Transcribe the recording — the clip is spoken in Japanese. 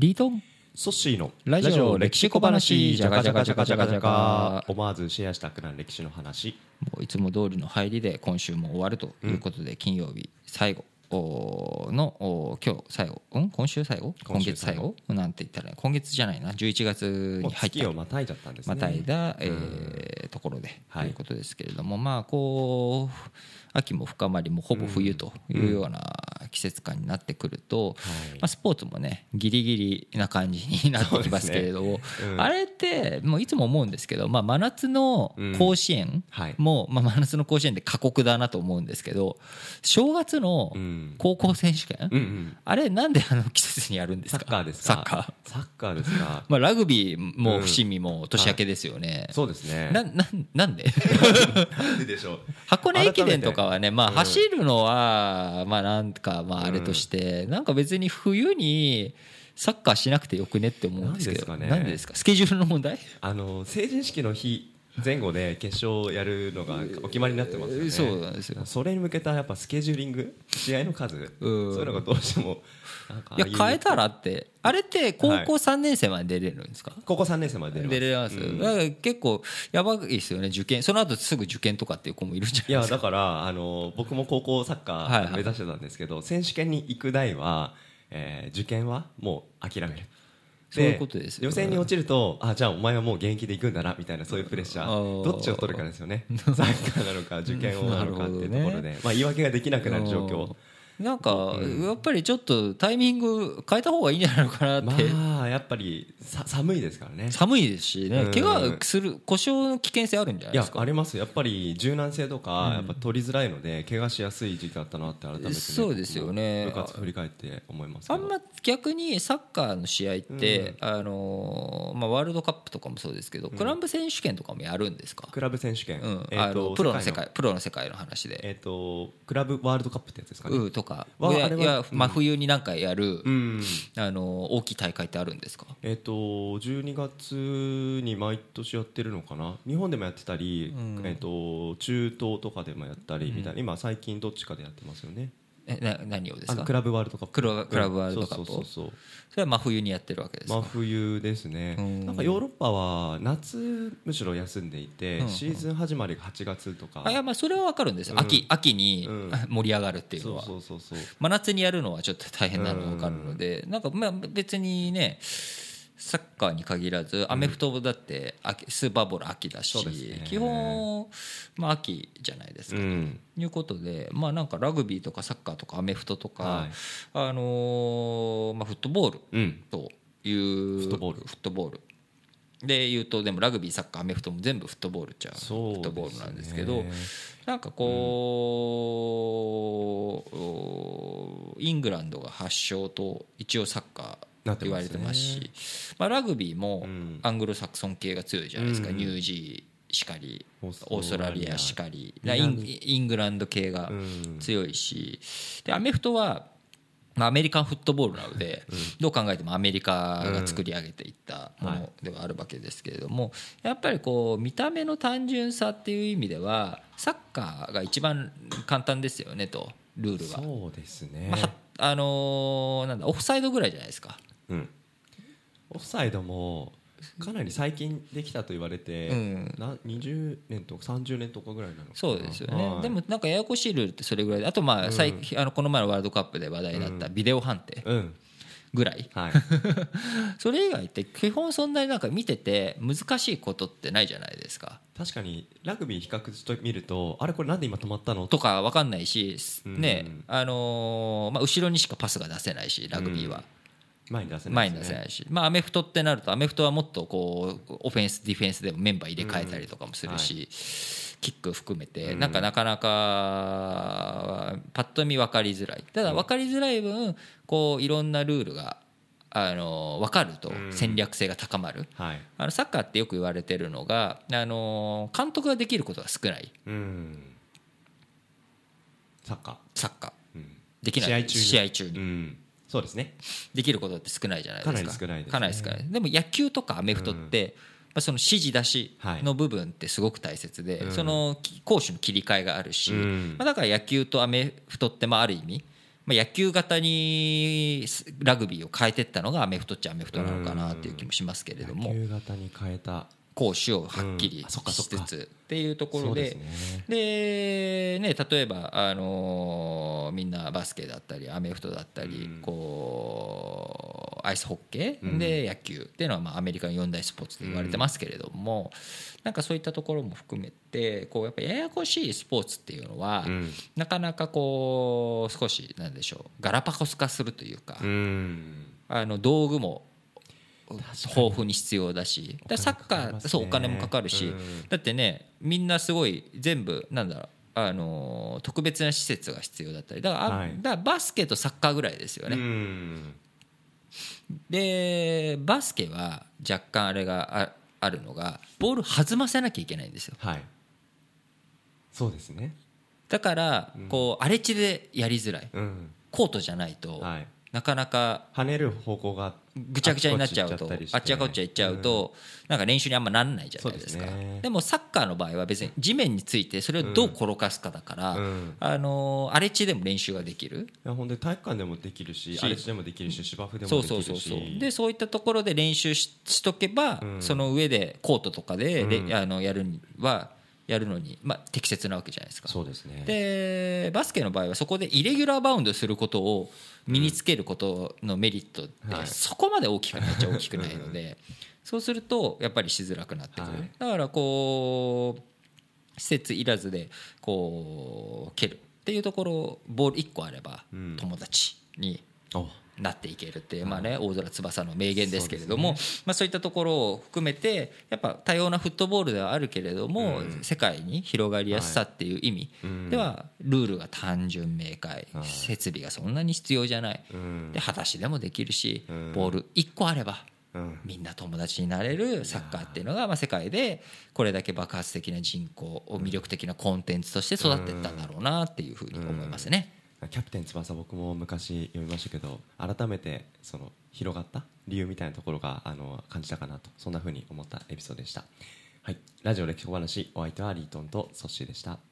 リートン。ソッシーのラジオ歴史小話。じゃがじゃがじゃがじゃがじゃがが思わずシェアしたくなる歴史の話。もういつも通りの入りで今週も終わるということで、金曜日最後。の今日最後、うん、今週最後？今月最後？なんて言ったら今月じゃないな。11月に入った月をまたいじゃったんですね。またいだ、えーところで、はい。ということですけれどもまあこう秋も深まりもほぼ冬というような季節感になってくると、はい。まあ、スポーツもねギリギリな感じになってきますけれども、ね。うん。あれってもういつも思うんですけど、まあ、真夏の甲子園はい。も、まあ、真夏の甲子園で過酷だなと思うんですけど正月のうん。高校選手権、うんうん。あれなんであの季節にやるんですか？サッカーですか？サッカー。サッカーですか？まあ、ラグビーも伏見も年明けですよね、そうですね。ななんなんで？なんででしょう。箱根駅伝とかはね、まあ、うん。走るのは、まあ、なんか、まあ、あれとして、なんか別に冬にサッカーしなくてよくねって思うんですけど、なんでですか？ねスケジュールの問題？あの成人式の日前後で決勝をやるのがお決まりになってますよね。そうなんですよ。それに向けたやっぱスケジューリング？試合の数？そううんいうのがどうしてもいや、変えたららって、あれって高校3年生まで出れるんですか、高校3年生まで出出れます、うん。だから結構やばいですよね、受験、その後すぐ受験とかっていう子もいるんじゃいやないですか。だからあの僕も高校サッカー目指してたんですけど、選手権に行く代は、えー受験はもう諦めるそういうことですよ予選に落ちるとあじゃあお前はもう現役で行くんだなみたいなそういうプレッシャあー。ーどっちを取るかですよね。サッカーなのか受験をなのかっていうところで、まあ、言い訳ができなくなる状況なんか、やっぱりちょっとタイミング変えた方がいいんじゃないのかなって、まあやっぱりさ寒いですからね。寒いですしね、うん。怪我する故障の危険性あるんじゃないいやですか？ありますやっぱり柔軟性とかやっぱ取りづらいので怪我しやすい時期だったなって改めてね、そうですよね。部活振り返って思いますけど。あんま逆にサッカーの試合って、あのーまあ、ワールドカップとかもそうですけど、クラブ選手権とかもやるんですか、クラブ選手権、うん。えーとあのプロの世世界界プロの世界の話で、えっ、とクラブワールドカップってやつですかね、うん、とかいやいや真冬になんかやる、うん。あのー大きい大会ってあるんですか？えっ、と12月に毎年やってるのかな？日本でもやってたり、えっ、と中東とかでもやったりみたいな、今最近どっちかでやってますよねえな何をですか？クラブワールドカップ。クラクラブワールドカップうんそうそうそう。それは真冬にやってるわけですか、真冬ですね。うん。なんかヨーロッパは夏むしろ休んでいて、うん。シーズン始まりが8月とか。あいやまあそれは分かるんですよ、秋秋にうん盛り上がるっていうのそうは、そうそうそう。真夏にやるのはちょっと大変なのが分かるので、なんかまあ別にねサッカーに限らずアメフトだって秋スーパーボール秋だし、ね。基本、まあ、秋じゃないですか。うん。ということで、まあ、なんかラグビーとかサッカーとかアメフトとか、はい。あのーまあ、フットボールうん。というフットボール。フットボール。で言うとでもラグビーサッカーアメフトも全部フットボールっちゃフそうットボールなんですけねどなんかこう、イングランドが発祥と一応サッカー言われてますし。まあ、ラグビーもうん。アングロサクソン系が強いじゃないですか、うん。ニュージーしかりオオーストラリアしかり。イ南ンイングランド系がうん。強いし。でアメフトはまあアメリカンフットボールなので、どう考えてもアメリカが作り上げていったものではあるわけですけれども、やっぱりこう見た目の単純さっていう意味ではサッカーが一番簡単ですよねとルールが。そうですね、まあはあのーなんだオフサイドぐらいじゃないですか。うん、オフサイドもかなり最近できたと言われて、うん。な20年とか30年とかぐらいなのかな。そうですよね、はい。でもなんかややこしいルールってそれぐらいであとまあ最近、あのこの前のワールドカップで話題になったビデオ判定。うんぐらい、はい。それ以外って基本そんなになんか見てて難しいことってないじゃないですか。確かにラグビー比較してみるとあれこれなんで今止まったの？とか分かんないし、うん。ねあのーまあ、後ろにしかパスが出せないしラグビーは、前に出せな前に出せないし、まあ、アメフトってなるとアメフトはもっとこうオフェンスディフェンスでもメンバー入れ替えたりとかもするし、キック含めてなんかなかなかパッと見分かりづらい。ただ分かりづらい分こういろんなルールがあの分かると戦略性が高まる。はい。あのサッカーってよく言われてるのが、あの監督ができることが少ない。うん。サッカー。サッカー。うん。できない。試合中に。そうですね。できることって少ないじゃないですか。かなり少ないですね。かなり少ない。でも野球とかアメフトって、まあ、その指示出しの部分ってすごく大切で、うん。そのき攻守の切り替えがあるし、うん。まあ、だから野球とアメフトってまあある意味まあ、野球型にラグビーを変えていったのがアメフトっちゃアメフトなのかなっていう気もしますけれども野球型に変えた。攻守をはっきりしつつっていうところでですね例えば、あのーみんなバスケだったりアメフトだったり、うん。こうアイスホッケー、うん。で野球。っていうのは、まあ、アメリカの四大スポーツと言われてますけれども、なんかそういったところも含めてこうやっぱややこしいスポーツっていうのは、うん。なかなかこう少しなんでしょうガラパゴス化するというか、うん。あの道具も豊富に必要だしだサッカーそうお金もかかるし、うん。だってねみんなすごい全部なんだろうあのー特別な施設が必要だったりだから,あ、はい。だからバスケとサッカーぐらいですようね、んでバスケは若干あれがああるのがボール弾ませなきゃいけないんですよ。はい。そうですね。だからこう荒れ地でやりづらい。うん。コートじゃないとはいなかなか跳ねる方向がぐちゃぐちゃになっちゃうとあっちゃこっちゃ行っちゃうとなんか練習にあんまなんないじゃないですか。そうでもサッカーの場合は別に地面についてそれをどう転がすかだからうん。あのー荒れ地でも練習ができる。いや本当に体育館でもできるしし荒れ地でもできるし芝生でそうもできるそうそうそうしでそういったところで練習ししとけばうん。その上でコートとかであのやるにはやるのにまあ適切なわけじゃないですか。そうですね。でバスケの場合はそこでイレギュラーバウンドすることを身につけることのメリットってはい。そこまで大きくないっちゃ大きくないので そうするとやっぱりしづらくなってくる、はい。だからこう施設いらずでこう蹴るっていうところボール1個あればうん。友達におなっていけるっていう、まあね、大空翼の名言ですけれどもそう,、まあ、そういったところを含めてやっぱ多様なフットボールではあるけれども、うん。世界に広がりやすさっていう意味うんではルールが単純明快。はい。設備がそんなに必要じゃない。うん。で裸足でもできるしうん。ボール1個あればうん。みんな友達になれるサッカーっていうのがまあ世界でこれだけ爆発的な人口を魅力的なコンテンツとして育っていったんだろうなっていうふうに思いますね。キャプテン翼僕も昔読みましたけど改めてその広がった理由みたいなところがあの感じたかなとそんなふうに思ったエピソードでした。はい。ラジオ歴史小話お相手はリートンとソッシーでした。